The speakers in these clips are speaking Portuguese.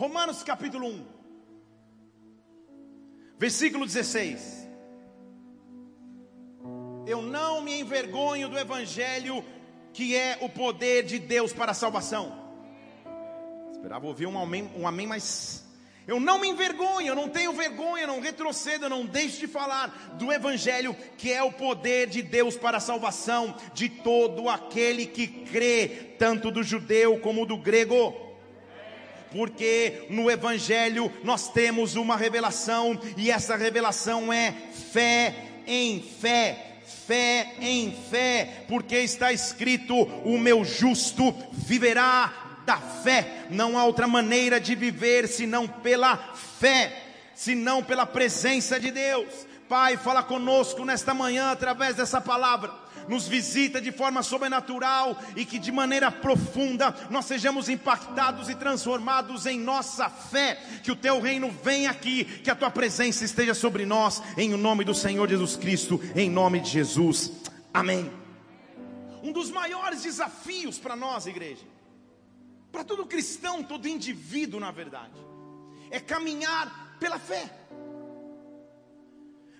Romanos capítulo 1, versículo 16. Eu não me envergonho do Evangelho, que é o poder de Deus para a salvação. Esperava ouvir um amém, um amém mais. Eu não me envergonho, eu não tenho vergonha, eu não retrocedo, eu não deixo de falar do Evangelho, que é o poder de Deus para a salvação de todo aquele que crê, tanto do judeu como do grego porque no Evangelho nós temos uma revelação, e essa revelação é fé em fé, fé em fé, porque está escrito: o meu justo viverá da fé. Não há outra maneira de viver senão pela fé, senão pela presença de Deus. Pai, fala conosco nesta manhã através dessa palavra nos visita de forma sobrenatural e que de maneira profunda nós sejamos impactados e transformados em nossa fé, que o teu reino venha aqui, que a tua presença esteja sobre nós, em nome do Senhor Jesus Cristo, em nome de Jesus. Amém. Um dos maiores desafios para nós, igreja, para todo cristão, todo indivíduo, na verdade, é caminhar pela fé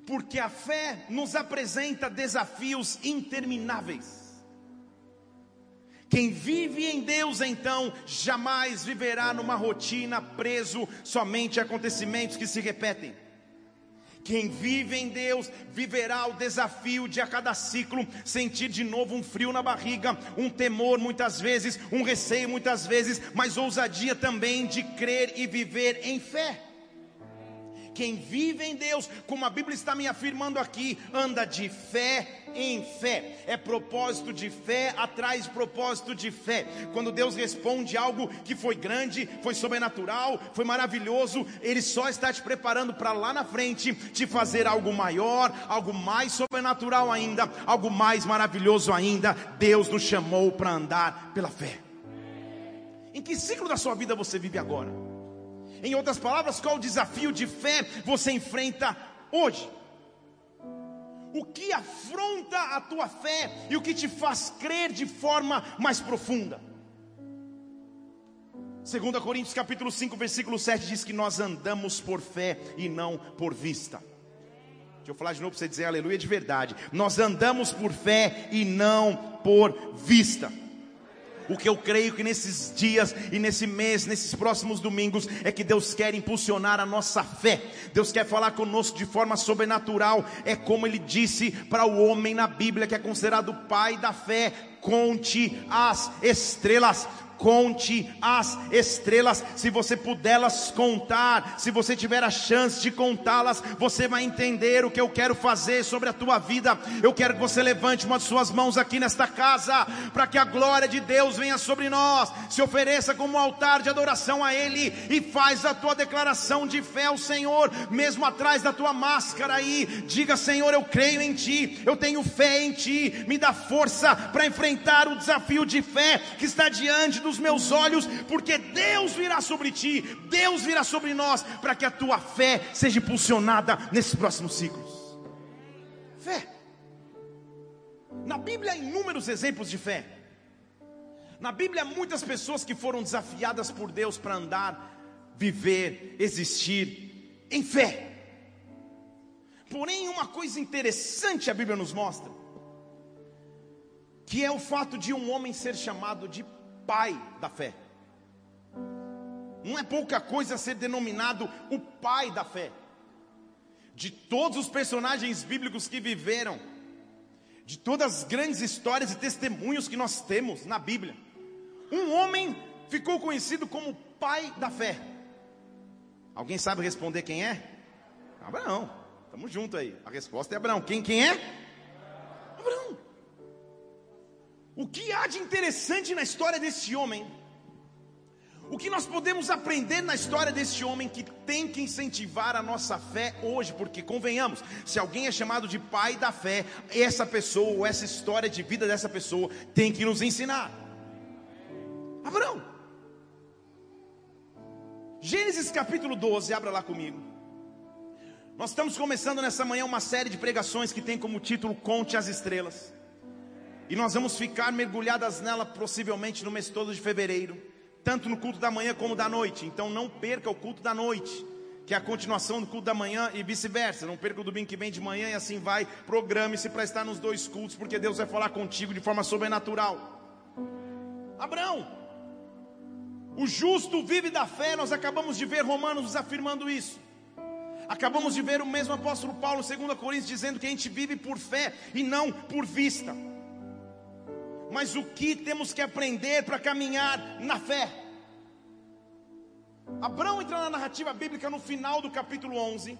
porque a fé nos apresenta desafios intermináveis. Quem vive em Deus, então, jamais viverá numa rotina preso somente a acontecimentos que se repetem. Quem vive em Deus viverá o desafio de a cada ciclo sentir de novo um frio na barriga, um temor muitas vezes, um receio muitas vezes, mas ousadia também de crer e viver em fé. Quem vive em Deus, como a Bíblia está me afirmando aqui, anda de fé em fé. É propósito de fé atrás propósito de fé. Quando Deus responde algo que foi grande, foi sobrenatural, foi maravilhoso, Ele só está te preparando para lá na frente te fazer algo maior, algo mais sobrenatural ainda, algo mais maravilhoso ainda. Deus nos chamou para andar pela fé. Em que ciclo da sua vida você vive agora? Em outras palavras, qual o desafio de fé você enfrenta hoje? O que afronta a tua fé e o que te faz crer de forma mais profunda? 2 Coríntios capítulo 5, versículo 7 diz que nós andamos por fé e não por vista. Deixa eu falar de novo para você dizer aleluia de verdade. Nós andamos por fé e não por vista. O que eu creio que nesses dias e nesse mês, nesses próximos domingos, é que Deus quer impulsionar a nossa fé. Deus quer falar conosco de forma sobrenatural. É como ele disse para o homem na Bíblia que é considerado o pai da fé: conte as estrelas conte as estrelas. Se você puderlas contar, se você tiver a chance de contá-las, você vai entender o que eu quero fazer sobre a tua vida. Eu quero que você levante uma de suas mãos aqui nesta casa, para que a glória de Deus venha sobre nós. Se ofereça como um altar de adoração a Ele e faz a tua declaração de fé ao Senhor, mesmo atrás da tua máscara aí. Diga, Senhor, eu creio em Ti, eu tenho fé em Ti, me dá força para enfrentar o desafio de fé que está diante do dos meus olhos, porque Deus virá sobre ti, Deus virá sobre nós, para que a tua fé seja impulsionada nesses próximos ciclos. Fé. Na Bíblia há inúmeros exemplos de fé. Na Bíblia há muitas pessoas que foram desafiadas por Deus para andar, viver, existir em fé. Porém, uma coisa interessante a Bíblia nos mostra, que é o fato de um homem ser chamado de pai da fé. Não é pouca coisa ser denominado o pai da fé. De todos os personagens bíblicos que viveram, de todas as grandes histórias e testemunhos que nós temos na Bíblia, um homem ficou conhecido como pai da fé. Alguém sabe responder quem é? Abraão. Estamos juntos aí. A resposta é Abraão. Quem, quem é? Abraão. O que há de interessante na história desse homem? O que nós podemos aprender na história desse homem que tem que incentivar a nossa fé hoje? Porque convenhamos, se alguém é chamado de pai da fé, essa pessoa ou essa história de vida dessa pessoa tem que nos ensinar. Abraão. Gênesis capítulo 12, abra lá comigo. Nós estamos começando nessa manhã uma série de pregações que tem como título Conte as Estrelas. E nós vamos ficar mergulhadas nela possivelmente no mês todo de fevereiro, tanto no culto da manhã como da noite. Então não perca o culto da noite, que é a continuação do culto da manhã e vice-versa. Não perca o domingo que vem de manhã e assim vai. Programe-se para estar nos dois cultos, porque Deus vai falar contigo de forma sobrenatural. Abraão, o justo vive da fé, nós acabamos de ver Romanos nos afirmando isso. Acabamos de ver o mesmo apóstolo Paulo, 2 Coríntios, dizendo que a gente vive por fé e não por vista. Mas o que temos que aprender para caminhar na fé? Abraão entra na narrativa bíblica no final do capítulo 11,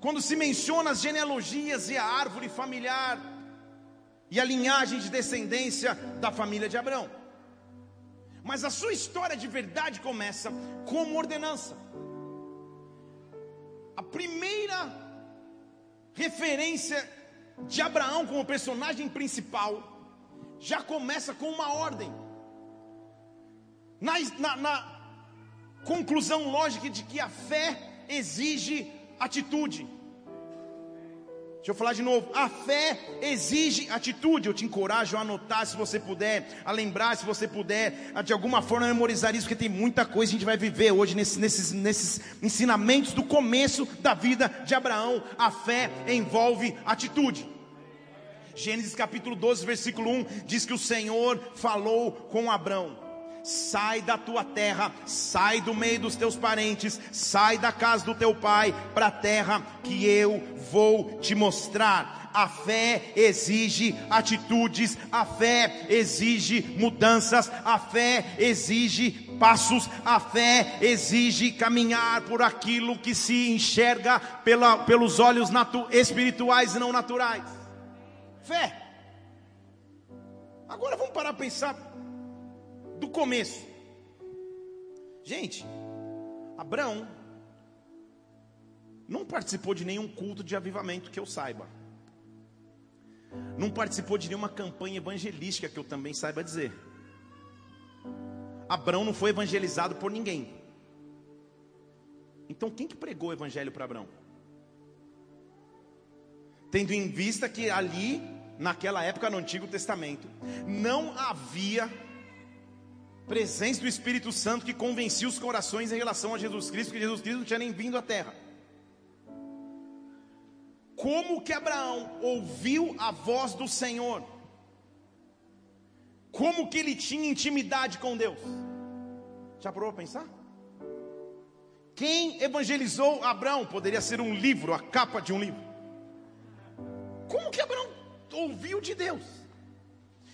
quando se menciona as genealogias e a árvore familiar e a linhagem de descendência da família de Abraão. Mas a sua história de verdade começa como ordenança. A primeira referência de Abraão como personagem principal já começa com uma ordem. Na, na, na conclusão lógica de que a fé exige atitude. Deixa eu falar de novo. A fé exige atitude. Eu te encorajo a anotar se você puder, a lembrar se você puder, a de alguma forma memorizar isso, porque tem muita coisa que a gente vai viver hoje nesses, nesses, nesses ensinamentos do começo da vida de Abraão. A fé envolve atitude. Gênesis capítulo 12, versículo 1 diz que o Senhor falou com Abraão sai da tua terra, sai do meio dos teus parentes, sai da casa do teu pai, para a terra que eu vou te mostrar. A fé exige atitudes, a fé exige mudanças, a fé exige passos, a fé exige caminhar por aquilo que se enxerga pela, pelos olhos espirituais e não naturais. Fé. Agora vamos parar a pensar do começo. Gente, Abraão não participou de nenhum culto de avivamento que eu saiba. Não participou de nenhuma campanha evangelística que eu também saiba dizer. Abraão não foi evangelizado por ninguém. Então quem que pregou o evangelho para Abraão? Tendo em vista que ali, naquela época no Antigo Testamento, não havia presença do Espírito Santo que convencia os corações em relação a Jesus Cristo, porque Jesus Cristo não tinha nem vindo à terra. Como que Abraão ouviu a voz do Senhor? Como que ele tinha intimidade com Deus? Já parou para pensar? Quem evangelizou Abraão? Poderia ser um livro, a capa de um livro. Como que Abraão ouviu de Deus?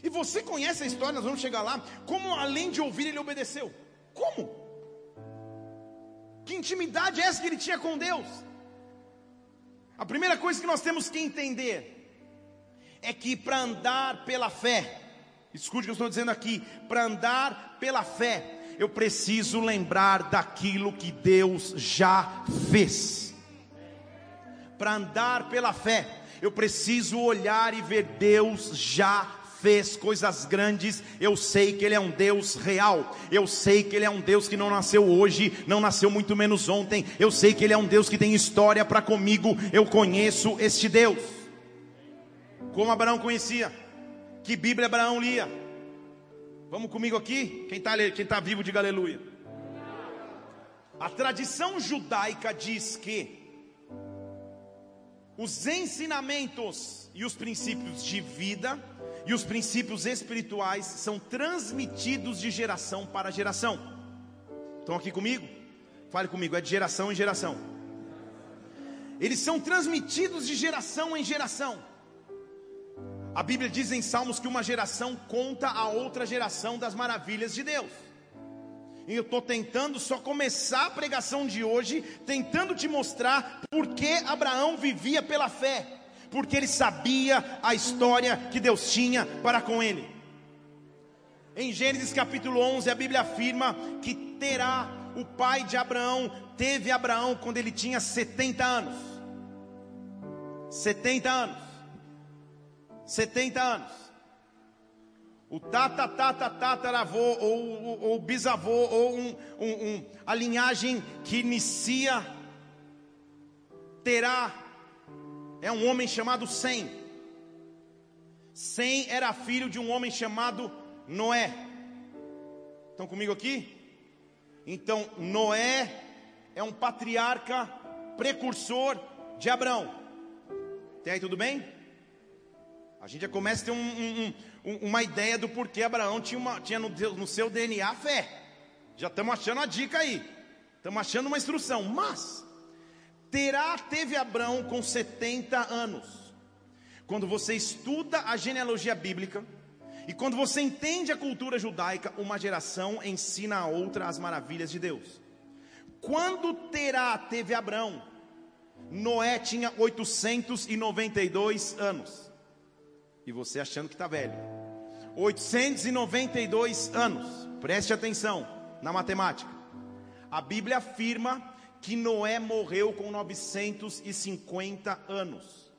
E você conhece a história, nós vamos chegar lá. Como além de ouvir, ele obedeceu. Como? Que intimidade é essa que ele tinha com Deus? A primeira coisa que nós temos que entender é que para andar pela fé, escute o que eu estou dizendo aqui, para andar pela fé, eu preciso lembrar daquilo que Deus já fez. Para andar pela fé, eu preciso olhar e ver Deus já fez coisas grandes, eu sei que Ele é um Deus real, eu sei que Ele é um Deus que não nasceu hoje, não nasceu muito menos ontem, eu sei que Ele é um Deus que tem história para comigo, eu conheço este Deus. Como Abraão conhecia, que Bíblia Abraão lia? Vamos comigo aqui? Quem está quem tá vivo, diga aleluia. A tradição judaica diz que os ensinamentos e os princípios de vida e os princípios espirituais são transmitidos de geração para geração. Estão aqui comigo? Fale comigo, é de geração em geração. Eles são transmitidos de geração em geração. A Bíblia diz em Salmos que uma geração conta a outra geração das maravilhas de Deus. E eu estou tentando só começar a pregação de hoje, tentando te mostrar por que Abraão vivia pela fé porque ele sabia a história que Deus tinha para com ele. Em Gênesis capítulo 11, a Bíblia afirma que terá o pai de Abraão, teve Abraão quando ele tinha 70 anos. 70 anos. 70 anos. O tata, tata, tataravô, ou, ou, bisavô, ou um, um, um, a linhagem que inicia, terá é um homem chamado Sem. Sem era filho de um homem chamado Noé. Estão comigo aqui? Então, Noé é um patriarca precursor de Abraão. Tem aí tudo bem? A gente já começa a ter um, um, um, uma ideia do porquê Abraão tinha, uma, tinha no, no seu DNA fé. Já estamos achando a dica aí. Estamos achando uma instrução. Mas, Terá teve Abraão com 70 anos. Quando você estuda a genealogia bíblica, e quando você entende a cultura judaica, uma geração ensina a outra as maravilhas de Deus. Quando Terá teve Abraão, Noé tinha 892 anos. E você achando que está velho. 892 anos. Preste atenção na matemática. A Bíblia afirma que Noé morreu com 950 anos.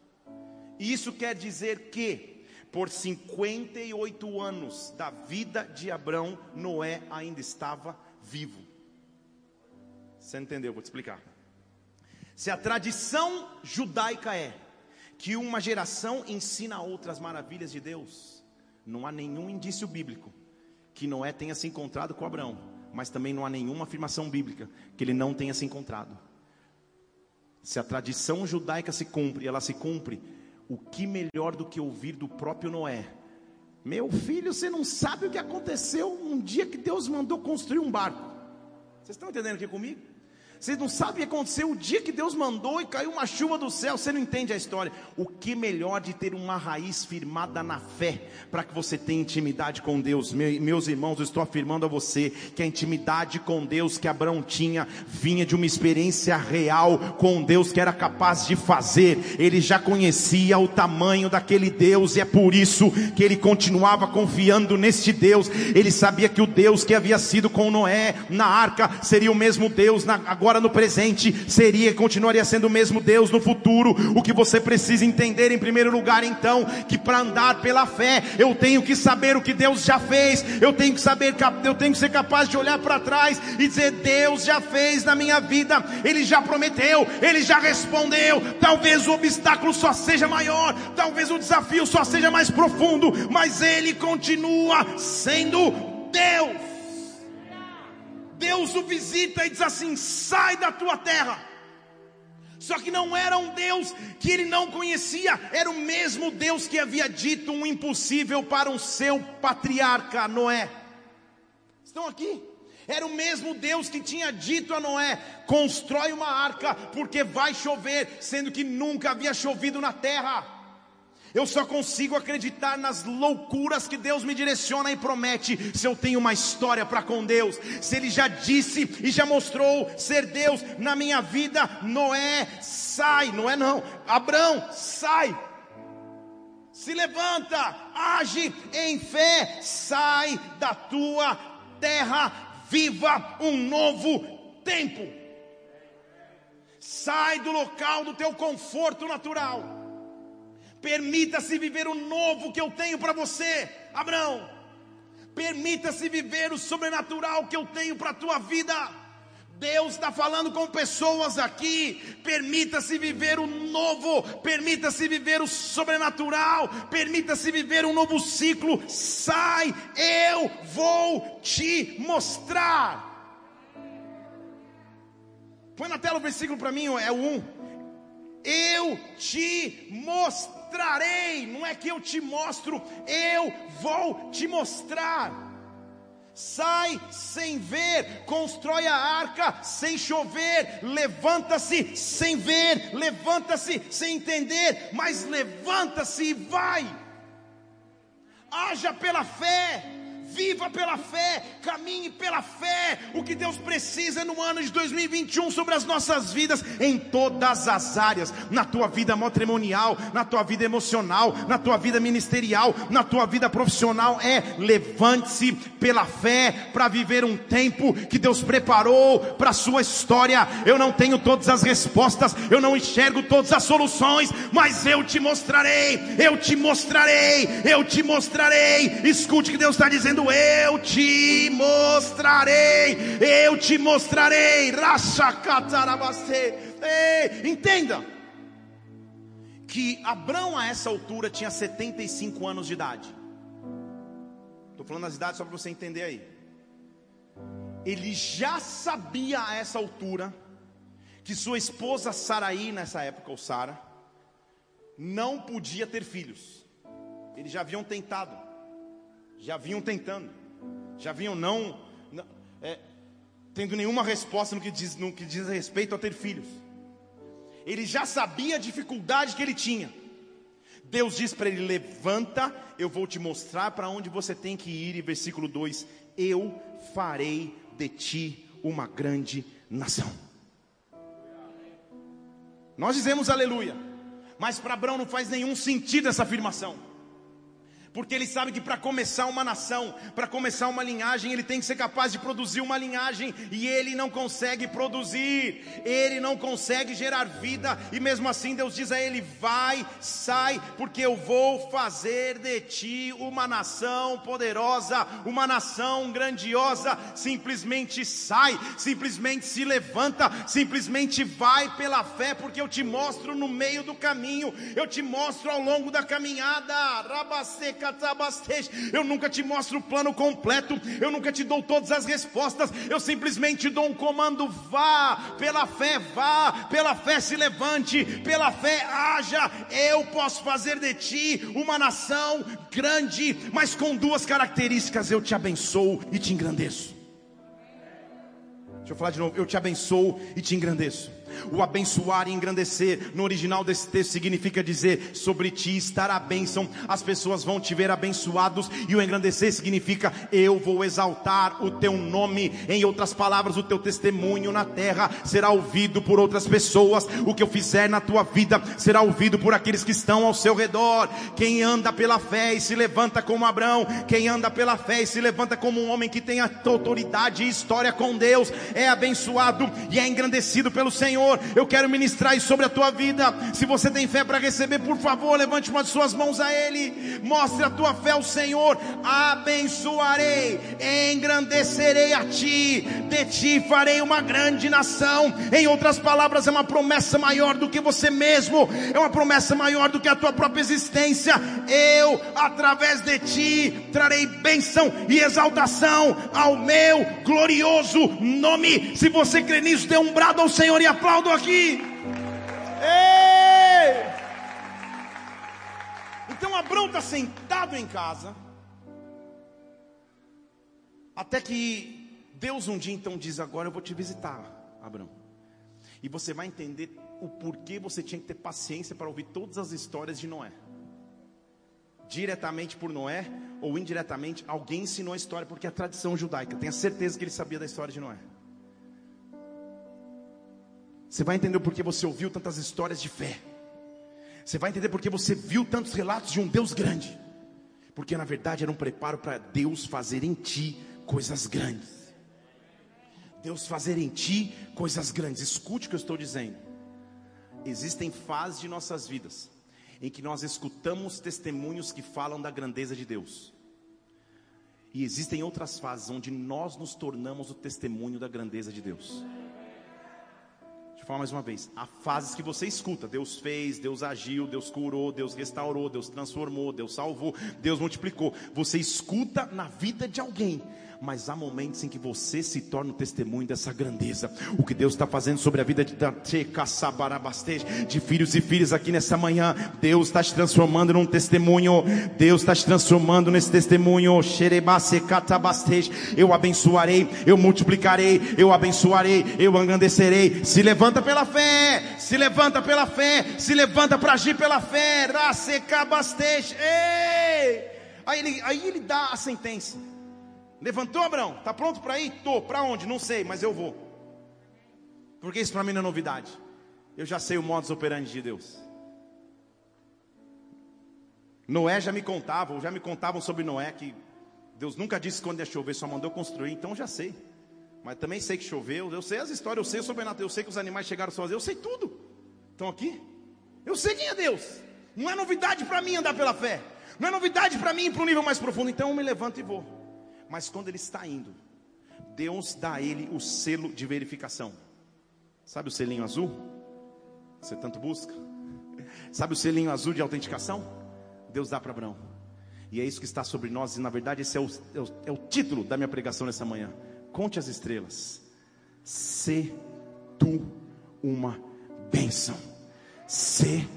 Isso quer dizer que, por 58 anos da vida de Abraão, Noé ainda estava vivo. Você entendeu? Vou te explicar. Se a tradição judaica é que uma geração ensina outras maravilhas de Deus, não há nenhum indício bíblico que Noé tenha se encontrado com Abraão, mas também não há nenhuma afirmação bíblica que ele não tenha se encontrado. Se a tradição judaica se cumpre, ela se cumpre, o que melhor do que ouvir do próprio Noé? Meu filho, você não sabe o que aconteceu um dia que Deus mandou construir um barco. Vocês estão entendendo aqui comigo? Vocês não sabem o que aconteceu o dia que Deus mandou e caiu uma chuva do céu. Você não entende a história. O que melhor de ter uma raiz firmada na fé, para que você tenha intimidade com Deus. Meus irmãos, eu estou afirmando a você que a intimidade com Deus que Abraão tinha vinha de uma experiência real com Deus que era capaz de fazer. Ele já conhecia o tamanho daquele Deus e é por isso que ele continuava confiando neste Deus. Ele sabia que o Deus que havia sido com Noé na arca seria o mesmo Deus na, agora agora no presente, seria e continuaria sendo o mesmo Deus no futuro. O que você precisa entender em primeiro lugar, então, que para andar pela fé, eu tenho que saber o que Deus já fez, eu tenho que saber, eu tenho que ser capaz de olhar para trás e dizer: Deus já fez na minha vida, Ele já prometeu, Ele já respondeu. Talvez o obstáculo só seja maior, talvez o desafio só seja mais profundo, mas Ele continua sendo Deus. Deus o visita e diz assim: sai da tua terra. Só que não era um Deus que ele não conhecia, era o mesmo Deus que havia dito um impossível para o seu patriarca Noé. Estão aqui? Era o mesmo Deus que tinha dito a Noé: constrói uma arca, porque vai chover, sendo que nunca havia chovido na terra. Eu só consigo acreditar nas loucuras que Deus me direciona e promete, se eu tenho uma história para com Deus, se Ele já disse e já mostrou ser Deus na minha vida. Noé, sai, Noé não, Abraão, sai, se levanta, age em fé, sai da tua terra, viva um novo tempo, sai do local do teu conforto natural Permita-se viver o novo que eu tenho para você, Abraão. Permita-se viver o sobrenatural que eu tenho para a tua vida. Deus está falando com pessoas aqui. Permita-se viver o novo, permita-se viver o sobrenatural, permita-se viver um novo ciclo. Sai, eu vou te mostrar. Põe na tela o versículo para mim, é o 1. Eu te mostrarei mostrarei, não é que eu te mostro, eu vou te mostrar. Sai sem ver, constrói a arca sem chover, levanta-se sem ver, levanta-se sem entender, mas levanta-se e vai. Haja pela fé viva pela fé, caminhe pela fé. O que Deus precisa no ano de 2021 sobre as nossas vidas, em todas as áreas, na tua vida matrimonial, na tua vida emocional, na tua vida ministerial, na tua vida profissional, é levante-se pela fé para viver um tempo que Deus preparou para a sua história. Eu não tenho todas as respostas, eu não enxergo todas as soluções, mas eu te mostrarei, eu te mostrarei, eu te mostrarei. Escute o que Deus está dizendo dizendo: Eu te mostrarei, eu te mostrarei. Ei, entenda que Abraão a essa altura tinha 75 anos de idade. Estou falando as idades só para você entender aí. ele já sabia a essa altura que sua esposa Saraí, nessa época, ou Sara, não podia ter filhos. Eles já haviam tentado, já vinham tentando, já vinham não, não é, tendo nenhuma resposta no que, diz, no que diz respeito a ter filhos. Ele já sabia a dificuldade que ele tinha. Deus diz para ele: Levanta, eu vou te mostrar para onde você tem que ir. E versículo 2: Eu farei de ti uma grande nação. Nós dizemos aleluia, mas para Abraão não faz nenhum sentido essa afirmação. Porque ele sabe que para começar uma nação, para começar uma linhagem, ele tem que ser capaz de produzir uma linhagem, e ele não consegue produzir, ele não consegue gerar vida, e mesmo assim Deus diz a ele: vai, sai, porque eu vou fazer de ti uma nação poderosa, uma nação grandiosa. Simplesmente sai, simplesmente se levanta, simplesmente vai pela fé, porque eu te mostro no meio do caminho, eu te mostro ao longo da caminhada, eu nunca te mostro o plano completo, eu nunca te dou todas as respostas, eu simplesmente dou um comando: vá, pela fé, vá, pela fé se levante, pela fé haja. Eu posso fazer de ti uma nação grande, mas com duas características: eu te abençoo e te engrandeço. Deixa eu falar de novo: eu te abençoo e te engrandeço. O abençoar e engrandecer, no original desse texto, significa dizer: sobre ti estará a bênção, as pessoas vão te ver abençoados, e o engrandecer significa: eu vou exaltar o teu nome. Em outras palavras, o teu testemunho na terra será ouvido por outras pessoas. O que eu fizer na tua vida será ouvido por aqueles que estão ao seu redor. Quem anda pela fé e se levanta como Abraão, quem anda pela fé e se levanta como um homem que tem autoridade e história com Deus, é abençoado e é engrandecido pelo Senhor. Senhor, eu quero ministrar isso sobre a tua vida. Se você tem fé para receber, por favor, levante uma de suas mãos a Ele. Mostre a tua fé ao Senhor. Abençoarei, engrandecerei a ti, de ti farei uma grande nação. Em outras palavras, é uma promessa maior do que você mesmo, é uma promessa maior do que a tua própria existência. Eu, através de ti, trarei bênção e exaltação ao meu glorioso nome. Se você crê nisso, dê um brado ao Senhor e aplaude aplaudo aqui. Ei! Então Abraão está sentado em casa. Até que Deus um dia então diz: Agora eu vou te visitar, Abraão. E você vai entender o porquê você tinha que ter paciência para ouvir todas as histórias de Noé. Diretamente por Noé ou indiretamente, alguém ensinou a história, porque é a tradição judaica. Tenha certeza que ele sabia da história de Noé. Você vai entender porque você ouviu tantas histórias de fé. Você vai entender porque você viu tantos relatos de um Deus grande. Porque na verdade era um preparo para Deus fazer em ti coisas grandes. Deus fazer em ti coisas grandes. Escute o que eu estou dizendo. Existem fases de nossas vidas em que nós escutamos testemunhos que falam da grandeza de Deus. E existem outras fases onde nós nos tornamos o testemunho da grandeza de Deus falar mais uma vez. Há fases que você escuta: Deus fez, Deus agiu, Deus curou, Deus restaurou, Deus transformou, Deus salvou, Deus multiplicou. Você escuta na vida de alguém mas há momentos em que você se torna o testemunho dessa grandeza. O que Deus está fazendo sobre a vida de de filhos e filhas aqui nessa manhã, Deus está te transformando num testemunho. Deus está te transformando nesse testemunho. Eu abençoarei, eu multiplicarei, eu abençoarei, eu engrandecerei. Se levanta pela fé, se levanta pela fé, se levanta para agir pela fé. Aí ele, aí ele dá a sentença. Levantou, Abraão? Está pronto para ir? Tô. Para onde? Não sei, mas eu vou. Porque isso para mim não é novidade. Eu já sei o modus operandi de Deus. Noé já me contavam, já me contavam sobre Noé que Deus nunca disse quando ia chover, só mandou construir, então já sei. Mas também sei que choveu, eu sei as histórias, eu sei sobre a eu sei que os animais chegaram sozinhos, eu sei tudo. Estão aqui? Eu sei quem é Deus. Não é novidade para mim andar pela fé. Não é novidade para mim ir para um nível mais profundo. Então eu me levanto e vou. Mas quando ele está indo, Deus dá a ele o selo de verificação. Sabe o selinho azul? Você tanto busca. Sabe o selinho azul de autenticação? Deus dá para Abraão. E é isso que está sobre nós, e na verdade esse é o, é o, é o título da minha pregação nessa manhã. conte as estrelas. Se tu uma bênção. Se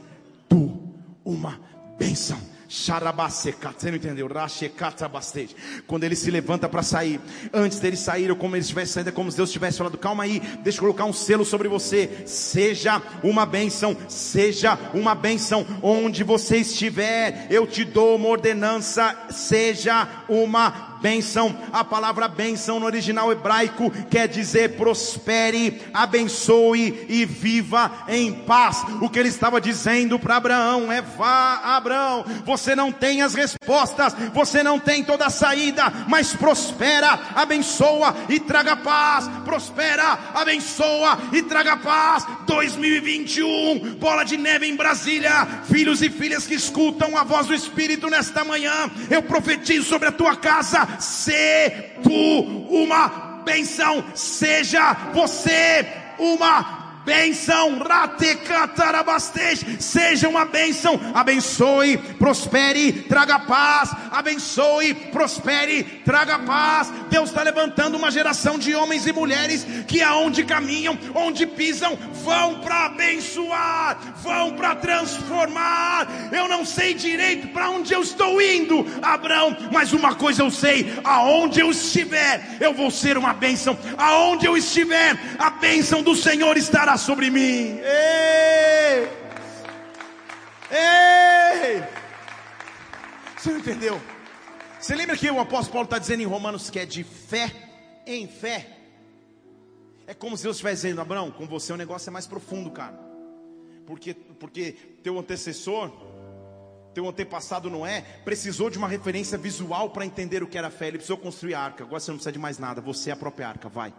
tu uma bênção. Você não entendeu? Quando ele se levanta para sair, antes dele sair, ou como ele estivesse saindo, é como se Deus tivesse falado: calma aí, deixa eu colocar um selo sobre você. Seja uma bênção, seja uma bênção. Onde você estiver, eu te dou uma ordenança, seja uma Bênção, a palavra bênção no original hebraico quer dizer prospere, abençoe e viva em paz. O que ele estava dizendo para Abraão é: vá, Abraão, você não tem as respostas, você não tem toda a saída, mas prospera, abençoa e traga paz. Prospera, abençoa e traga paz. 2021, bola de neve em Brasília, filhos e filhas que escutam a voz do Espírito nesta manhã, eu profetizo sobre a tua casa se tu uma benção, seja você uma Benção, seja uma bênção, abençoe, prospere, traga paz, abençoe, prospere, traga paz. Deus está levantando uma geração de homens e mulheres que aonde caminham, onde pisam, vão para abençoar, vão para transformar. Eu não sei direito para onde eu estou indo, Abraão, mas uma coisa eu sei: aonde eu estiver, eu vou ser uma bênção. Aonde eu estiver, a bênção do Senhor estará sobre mim. Ei! Ei! Você não entendeu? Você lembra que o apóstolo Paulo está dizendo em Romanos que é de fé em fé? É como se Deus estivesse dizendo, Abraão, com você o negócio é mais profundo, cara. Porque, porque teu antecessor, teu antepassado Noé, precisou de uma referência visual para entender o que era fé. Ele precisou construir a arca. Agora você não precisa de mais nada, você é a própria arca, vai.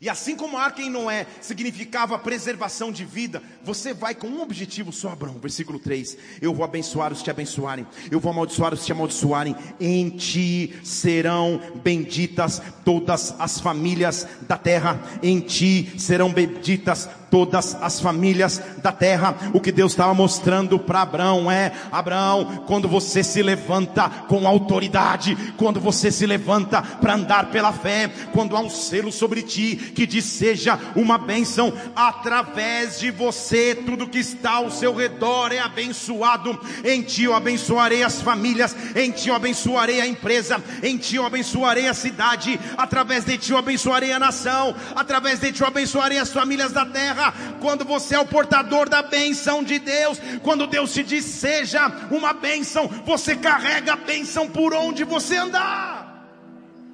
E assim como a arca em Noé significava preservação de vida, você vai com um objetivo só, Abraão. Versículo 3: Eu vou abençoar os que te abençoarem, eu vou amaldiçoar os que te amaldiçoarem. Em ti serão benditas todas as famílias da terra, em ti serão benditas todas as famílias da terra. O que Deus estava mostrando para Abraão é: Abraão, quando você se levanta com autoridade, quando você se levanta para andar pela fé, quando há um selo sobre ti que diz seja uma bênção, através de você, tudo que está ao seu redor é abençoado. Em ti eu abençoarei as famílias, em ti eu abençoarei a empresa, em ti eu abençoarei a cidade, através de ti eu abençoarei a nação, através de ti eu abençoarei as famílias da terra terra, quando você é o portador da benção de Deus, quando Deus te diz seja uma benção, você carrega a benção por onde você andar.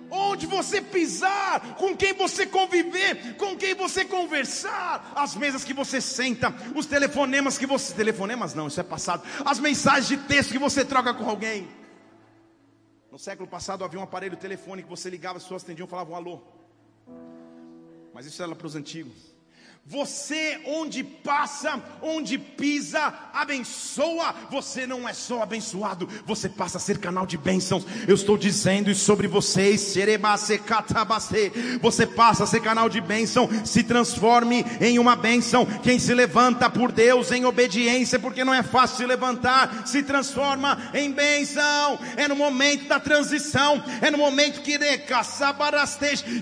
Onde você pisar, com quem você conviver, com quem você conversar, as mesas que você senta, os telefonemas que você. Telefonemas não, isso é passado. As mensagens de texto que você troca com alguém. No século passado havia um aparelho telefônico que você ligava, as pessoas atendiam e falavam alô. Mas isso era para os antigos. Você, onde passa, onde pisa, abençoa. Você não é só abençoado, você passa a ser canal de bênçãos. Eu estou dizendo isso sobre vocês. Você passa a ser canal de bênção. Se transforme em uma bênção. Quem se levanta por Deus em obediência, porque não é fácil se levantar, se transforma em bênção. É no momento da transição, é no momento que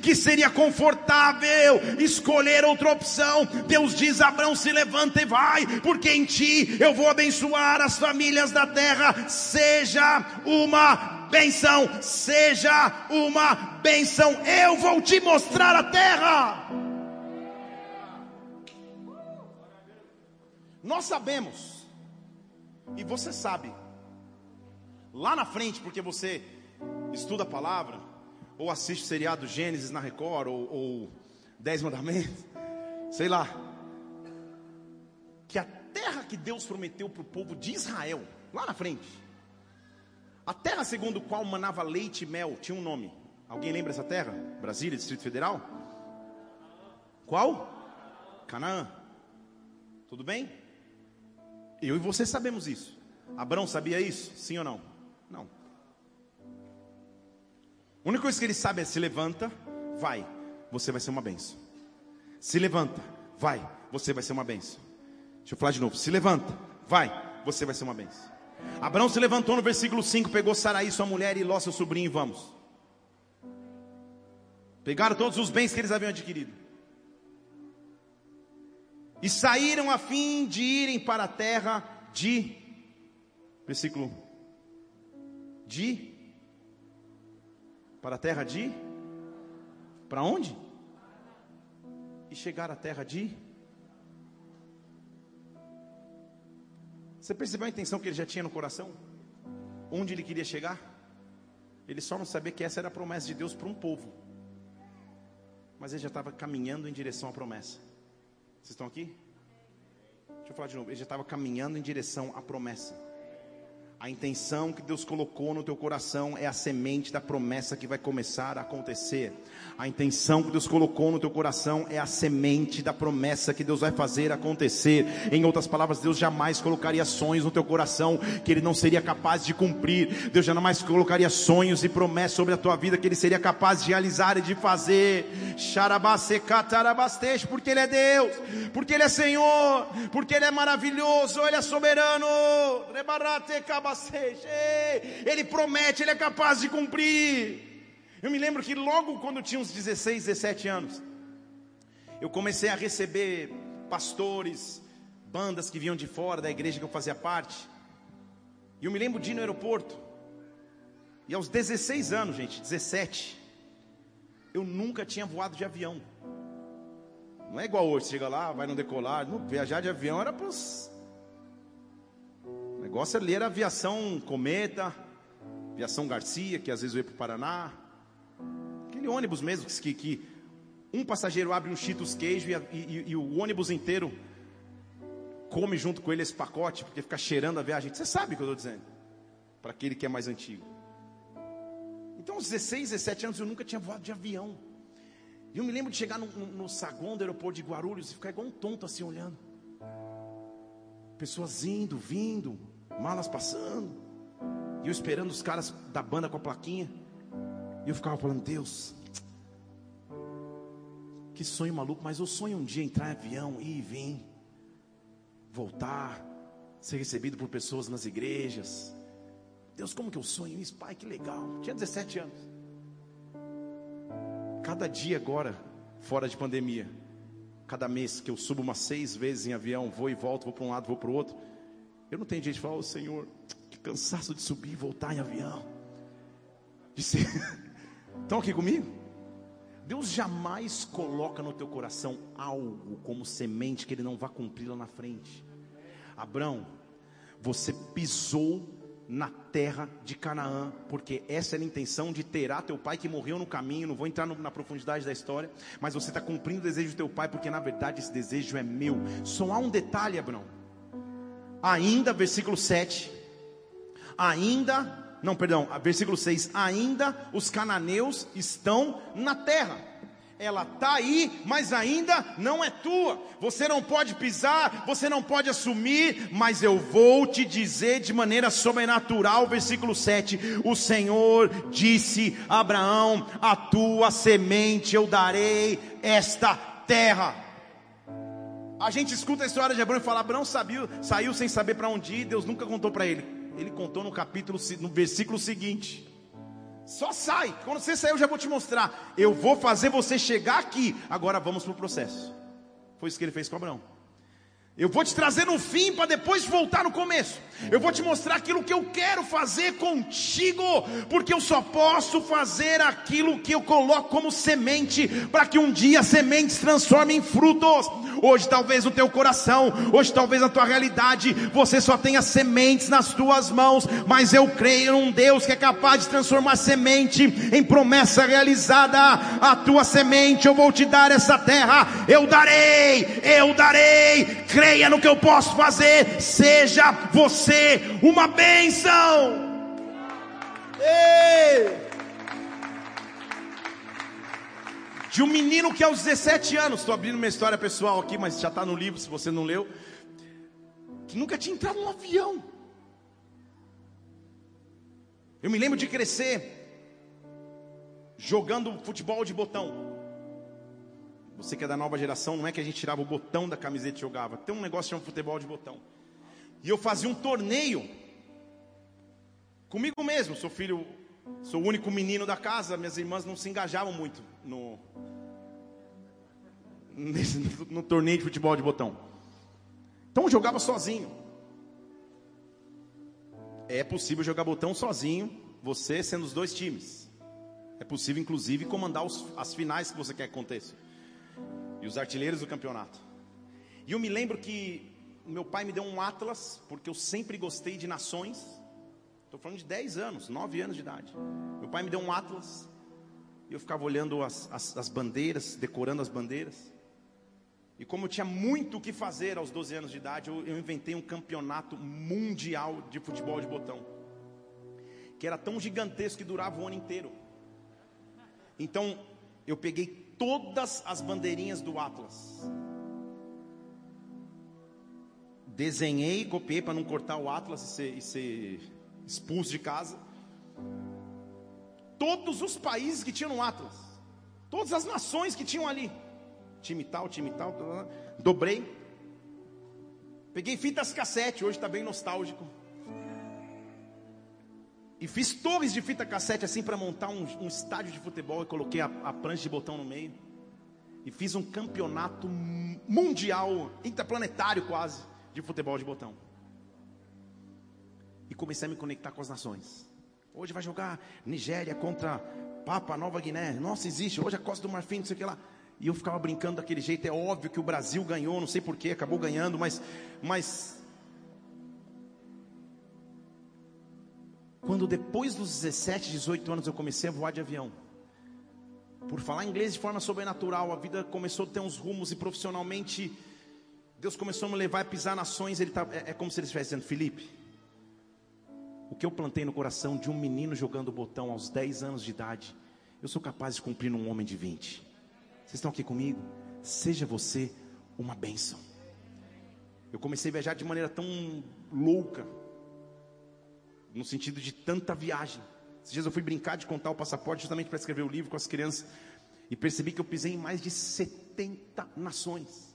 que seria confortável escolher outra opção Deus diz: Abraão, se levanta e vai, porque em ti eu vou abençoar as famílias da terra. Seja uma benção, seja uma benção. Eu vou te mostrar a terra. Nós sabemos, e você sabe, lá na frente, porque você estuda a palavra, ou assiste o seriado Gênesis na Record, ou, ou Dez Mandamentos, sei lá, que a terra que Deus prometeu para o povo de Israel, lá na frente, a terra segundo qual manava leite e mel, tinha um nome. Alguém lembra essa terra? Brasília, Distrito Federal? Qual? Canaã. Tudo bem? Eu e você sabemos isso. Abraão sabia isso? Sim ou não? Não. A única coisa que ele sabe é se levanta, vai, você vai ser uma benção. Se levanta, vai, você vai ser uma benção. Deixa eu falar de novo. Se levanta, vai, você vai ser uma benção. Abraão se levantou no versículo 5, pegou Saraí, sua mulher, e Ló, seu sobrinho, e vamos. Pegaram todos os bens que eles haviam adquirido. E saíram a fim de irem para a terra de. Versículo. De. Para a terra de. Para onde? E chegar à terra de. Você percebeu a intenção que ele já tinha no coração? Onde ele queria chegar? Ele só não sabia que essa era a promessa de Deus para um povo. Mas ele já estava caminhando em direção à promessa. Vocês estão aqui? Deixa eu falar de novo. Ele já estava caminhando em direção à promessa. A intenção que Deus colocou no teu coração é a semente da promessa que vai começar a acontecer. A intenção que Deus colocou no teu coração é a semente da promessa que Deus vai fazer acontecer. Em outras palavras, Deus jamais colocaria sonhos no teu coração que Ele não seria capaz de cumprir. Deus jamais colocaria sonhos e promessas sobre a tua vida que Ele seria capaz de realizar e de fazer. Porque Ele é Deus, porque Ele é Senhor, porque Ele é maravilhoso, Ele é soberano. Ele promete, Ele é capaz de cumprir. Eu me lembro que logo quando eu tinha uns 16, 17 anos, eu comecei a receber pastores, bandas que vinham de fora da igreja que eu fazia parte. E eu me lembro de ir no aeroporto. E aos 16 anos, gente, 17, eu nunca tinha voado de avião. Não é igual hoje, chega lá, vai no decolar. Não, viajar de avião era para os negócio ali era aviação Cometa, aviação Garcia, que às vezes veio para o Paraná. Aquele ônibus mesmo que, que um passageiro abre um Cheetos queijo e, e, e, o ônibus inteiro come junto com ele esse pacote, porque fica cheirando a viagem. Você sabe o que eu estou dizendo? Para aquele que é mais antigo. Então, aos 16, 17 anos, eu nunca tinha voado de avião. E eu me lembro de chegar no, no, no saguão do aeroporto de Guarulhos e ficar igual um tonto assim olhando. Pessoas indo, vindo, malas passando, e eu esperando os caras da banda com a plaquinha, e eu ficava falando, Deus, que sonho maluco, mas eu sonho um dia entrar em avião, ir e vir, voltar, ser recebido por pessoas nas igrejas. Deus, como que eu sonho isso? Pai, que legal. Tinha 17 anos. Cada dia agora, fora de pandemia, cada mês que eu subo umas seis vezes em avião, vou e volto, vou para um lado, vou para o outro. Eu não tenho jeito de falar, oh, Senhor, que cansaço de subir e voltar em avião. De ser... Estão aqui comigo? Deus jamais coloca no teu coração algo como semente que ele não vai cumprir lá na frente. Abraão, você pisou na terra de Canaã, porque essa era a intenção de terá teu pai que morreu no caminho. Não vou entrar no, na profundidade da história, mas você está cumprindo o desejo do teu pai, porque na verdade esse desejo é meu. Só há um detalhe, Abraão ainda, versículo 7, ainda, não, perdão, versículo 6, ainda os cananeus estão na terra. Ela está aí, mas ainda não é tua. Você não pode pisar, você não pode assumir, mas eu vou te dizer de maneira sobrenatural, versículo 7: O Senhor disse a Abraão: A tua semente eu darei esta terra. A gente escuta a história de Abraão e fala: Abraão saiu, saiu sem saber para onde ir, Deus nunca contou para ele. Ele contou no capítulo, no versículo seguinte. Só sai. Quando você sair, eu já vou te mostrar. Eu vou fazer você chegar aqui. Agora vamos para o processo. Foi isso que ele fez com Abraão. Eu vou te trazer no fim para depois voltar no começo. Eu vou te mostrar aquilo que eu quero fazer contigo, porque eu só posso fazer aquilo que eu coloco como semente, para que um dia a semente se transforme em frutos. Hoje, talvez no teu coração, hoje, talvez na tua realidade, você só tenha sementes nas tuas mãos, mas eu creio num Deus que é capaz de transformar semente em promessa realizada. A tua semente, eu vou te dar essa terra, eu darei, eu darei. Creia no que eu posso fazer, seja você uma bênção. Ei! de um menino que aos 17 anos, estou abrindo minha história pessoal aqui, mas já está no livro se você não leu, que nunca tinha entrado num avião. Eu me lembro de crescer jogando futebol de botão. Você que é da nova geração, não é que a gente tirava o botão da camiseta e jogava. Tem um negócio chamado futebol de botão. E eu fazia um torneio comigo mesmo, sou filho Sou o único menino da casa, minhas irmãs não se engajavam muito no, nesse, no, no torneio de futebol de botão. Então eu jogava sozinho. É possível jogar botão sozinho, você sendo os dois times. É possível, inclusive, comandar os, as finais que você quer que aconteça. E os artilheiros do campeonato. E eu me lembro que meu pai me deu um atlas, porque eu sempre gostei de nações. Estou falando de 10 anos, 9 anos de idade. Meu pai me deu um atlas, e eu ficava olhando as, as, as bandeiras, decorando as bandeiras. E como eu tinha muito o que fazer aos 12 anos de idade, eu, eu inventei um campeonato mundial de futebol de botão. Que era tão gigantesco que durava o ano inteiro. Então, eu peguei todas as bandeirinhas do Atlas. Desenhei, copiei para não cortar o Atlas e ser, e ser expulso de casa. Todos os países que tinham no Atlas, todas as nações que tinham ali time tal, time tal, tal dobrei. Peguei fitas cassete, hoje está bem nostálgico. E fiz torres de fita cassete assim para montar um, um, estádio de futebol e coloquei a, a prancha de botão no meio. E fiz um campeonato mundial, interplanetário quase, de futebol de botão. E comecei a me conectar com as nações. Hoje vai jogar Nigéria contra Papa Nova Guiné. Nossa, existe. Hoje a Costa do Marfim, não sei o que lá. E eu ficava brincando daquele jeito. É óbvio que o Brasil ganhou, não sei porquê, acabou ganhando, mas, mas. Quando depois dos 17, 18 anos eu comecei a voar de avião, por falar inglês de forma sobrenatural, a vida começou a ter uns rumos e profissionalmente Deus começou a me levar a pisar nações. Ele tá, é, é como se ele estivesse dizendo: Felipe, o que eu plantei no coração de um menino jogando botão aos 10 anos de idade, eu sou capaz de cumprir num homem de 20. Vocês estão aqui comigo? Seja você uma bênção. Eu comecei a viajar de maneira tão louca, no sentido de tanta viagem. Esses dias eu fui brincar de contar o passaporte justamente para escrever o livro com as crianças e percebi que eu pisei em mais de 70 nações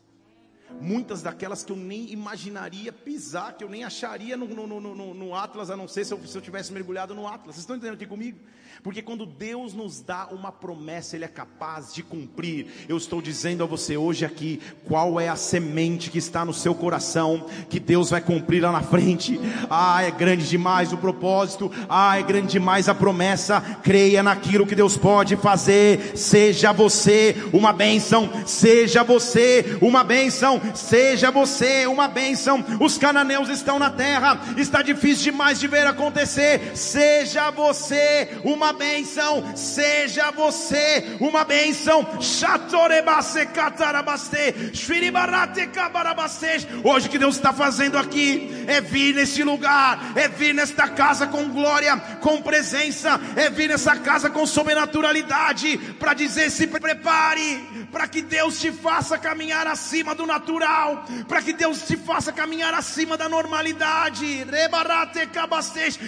muitas daquelas que eu nem imaginaria pisar, que eu nem acharia no, no, no, no Atlas, a não ser se eu, se eu tivesse mergulhado no Atlas. Vocês estão entendendo aqui comigo? Porque quando Deus nos dá uma promessa, Ele é capaz de cumprir. Eu estou dizendo a você hoje aqui, qual é a semente que está no seu coração, que Deus vai cumprir lá na frente. Ah, é grande demais o propósito, ah, é grande demais a promessa. Creia naquilo que Deus pode fazer. Seja você uma bênção, seja você uma bênção, seja você uma bênção. Os cananeus estão na terra, está difícil demais de ver acontecer. Seja você uma bênção, seja você uma bênção. Hoje o que Deus está fazendo aqui é vir nesse lugar, é vir nesta casa com glória, com presença, é vir nessa casa com sobrenaturalidade, para dizer: se prepare, para que Deus te faça caminhar acima do natural, para que Deus te faça caminhar acima da normalidade.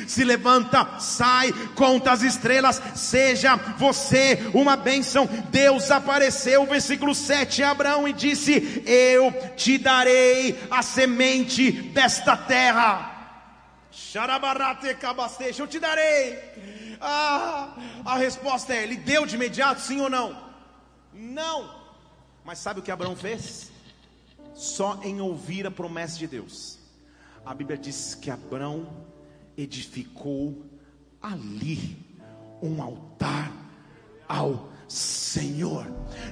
Se levanta, sai, conta as estrelas estrelas, seja você uma bênção. Deus apareceu, versículo 7, a Abraão e disse: Eu te darei a semente desta terra. Eu te darei. Ah, a resposta é: Ele deu de imediato, sim ou não? Não. Mas sabe o que Abraão fez? Só em ouvir a promessa de Deus. A Bíblia diz que Abraão edificou ali um altar ao Senhor,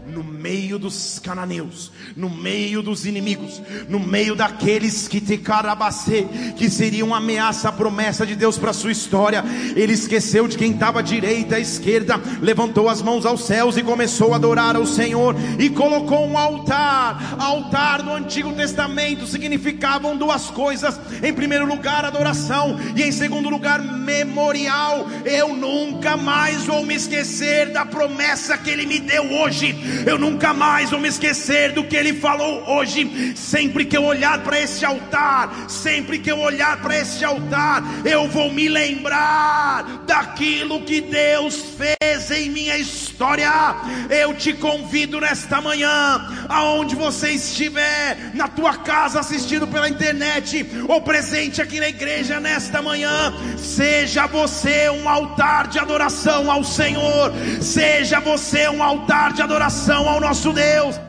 no meio dos cananeus, no meio dos inimigos, no meio daqueles que te carabacê, que seria uma ameaça à promessa de Deus para a sua história. Ele esqueceu de quem estava à direita, à esquerda, levantou as mãos aos céus e começou a adorar ao Senhor e colocou um altar. Altar no Antigo Testamento significavam duas coisas: em primeiro lugar, adoração, e em segundo lugar, memorial. Eu nunca mais vou me esquecer da promessa que Ele me deu hoje, eu nunca mais vou me esquecer do que Ele falou hoje. Sempre que eu olhar para esse altar, sempre que eu olhar para esse altar, eu vou me lembrar daquilo que Deus fez em minha história. Eu te convido nesta manhã, aonde você estiver, na tua casa assistindo pela internet ou presente aqui na igreja nesta manhã, seja você um altar de adoração ao Senhor, seja você um altar de adoração ao nosso Deus.